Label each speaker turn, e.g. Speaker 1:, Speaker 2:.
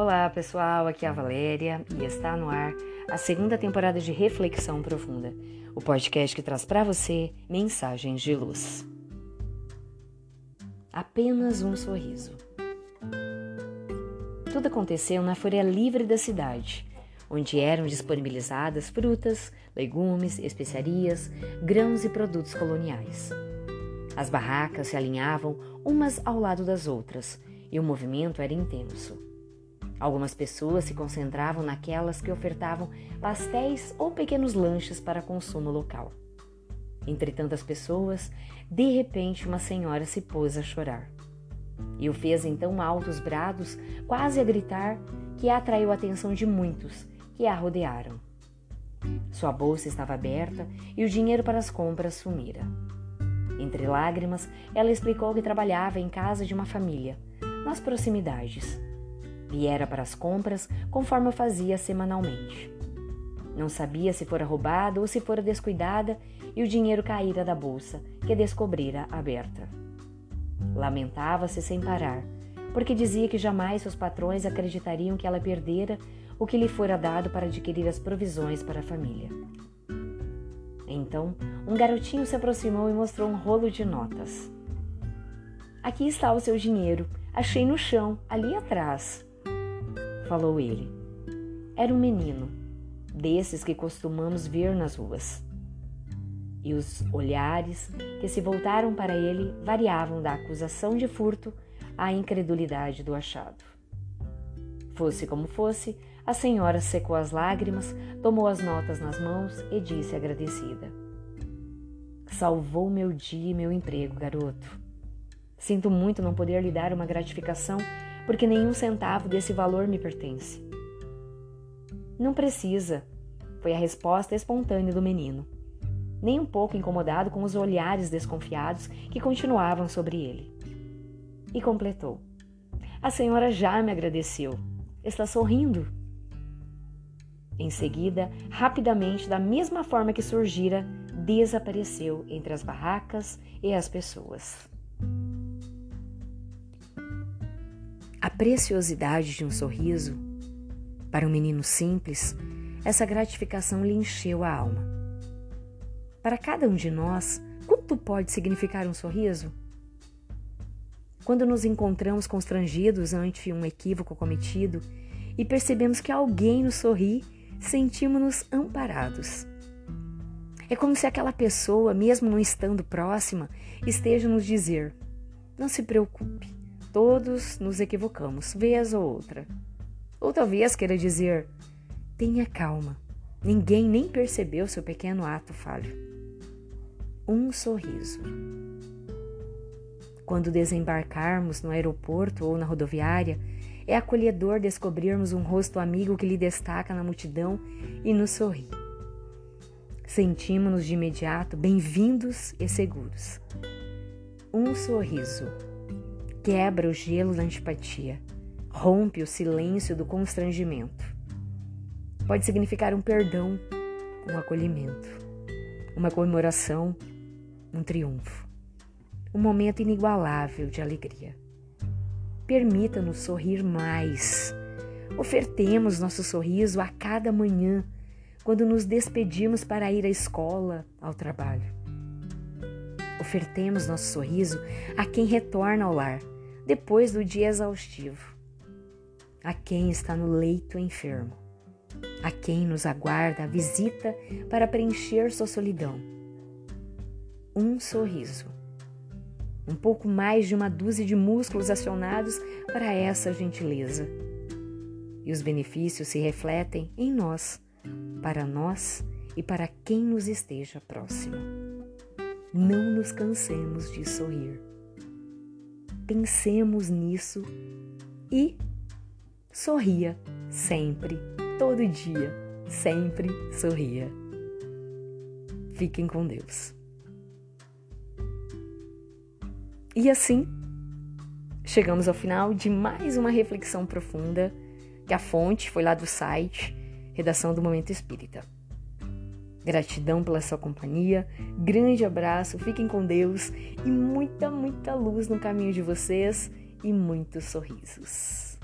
Speaker 1: Olá pessoal, aqui é a Valéria e está no ar a segunda temporada de Reflexão Profunda, o podcast que traz para você mensagens de luz. Apenas um sorriso. Tudo aconteceu na feira livre da cidade, onde eram disponibilizadas frutas, legumes, especiarias, grãos e produtos coloniais. As barracas se alinhavam umas ao lado das outras e o movimento era intenso. Algumas pessoas se concentravam naquelas que ofertavam pastéis ou pequenos lanches para consumo local. Entre tantas pessoas, de repente uma senhora se pôs a chorar. E o fez em tão altos brados, quase a gritar, que atraiu a atenção de muitos que a rodearam. Sua bolsa estava aberta e o dinheiro para as compras sumira. Entre lágrimas, ela explicou que trabalhava em casa de uma família, nas proximidades. Viera para as compras conforme fazia semanalmente. Não sabia se fora roubada ou se fora descuidada e o dinheiro caíra da bolsa, que descobrira aberta. Lamentava-se sem parar, porque dizia que jamais seus patrões acreditariam que ela perdera o que lhe fora dado para adquirir as provisões para a família. Então, um garotinho se aproximou e mostrou um rolo de notas. Aqui está o seu dinheiro. Achei no chão, ali atrás, falou ele. Era um menino, desses que costumamos ver nas ruas. E os olhares que se voltaram para ele variavam da acusação de furto à incredulidade do achado. Fosse como fosse, a senhora secou as lágrimas, tomou as notas nas mãos e disse agradecida: Salvou meu dia e meu emprego, garoto. Sinto muito não poder lhe dar uma gratificação, porque nenhum centavo desse valor me pertence. Não precisa, foi a resposta espontânea do menino, nem um pouco incomodado com os olhares desconfiados que continuavam sobre ele. E completou: A senhora já me agradeceu. Está sorrindo. Em seguida, rapidamente, da mesma forma que surgira, desapareceu entre as barracas e as pessoas. A preciosidade de um sorriso, para um menino simples, essa gratificação lhe encheu a alma. Para cada um de nós, quanto pode significar um sorriso? Quando nos encontramos constrangidos ante um equívoco cometido e percebemos que alguém nos sorri, sentimos-nos amparados. É como se aquela pessoa, mesmo não estando próxima, esteja nos dizer: Não se preocupe, todos nos equivocamos, vez ou outra. Ou talvez queira dizer: Tenha calma, ninguém nem percebeu seu pequeno ato falho. Um sorriso. Quando desembarcarmos no aeroporto ou na rodoviária, é acolhedor descobrirmos um rosto amigo que lhe destaca na multidão e nos sorri. Sentimos-nos de imediato bem-vindos e seguros. Um sorriso quebra o gelo da antipatia, rompe o silêncio do constrangimento. Pode significar um perdão, um acolhimento, uma comemoração, um triunfo, um momento inigualável de alegria. Permita-nos sorrir mais. Ofertemos nosso sorriso a cada manhã, quando nos despedimos para ir à escola, ao trabalho. Ofertemos nosso sorriso a quem retorna ao lar depois do dia exaustivo, a quem está no leito enfermo, a quem nos aguarda a visita para preencher sua solidão. Um sorriso um pouco mais de uma dúzia de músculos acionados para essa gentileza. E os benefícios se refletem em nós, para nós e para quem nos esteja próximo. Não nos cansemos de sorrir. Pensemos nisso e sorria sempre, todo dia, sempre sorria. Fiquem com Deus. E assim, chegamos ao final de mais uma reflexão profunda, que a fonte foi lá do site Redação do Momento Espírita. Gratidão pela sua companhia, grande abraço, fiquem com Deus e muita, muita luz no caminho de vocês e muitos sorrisos.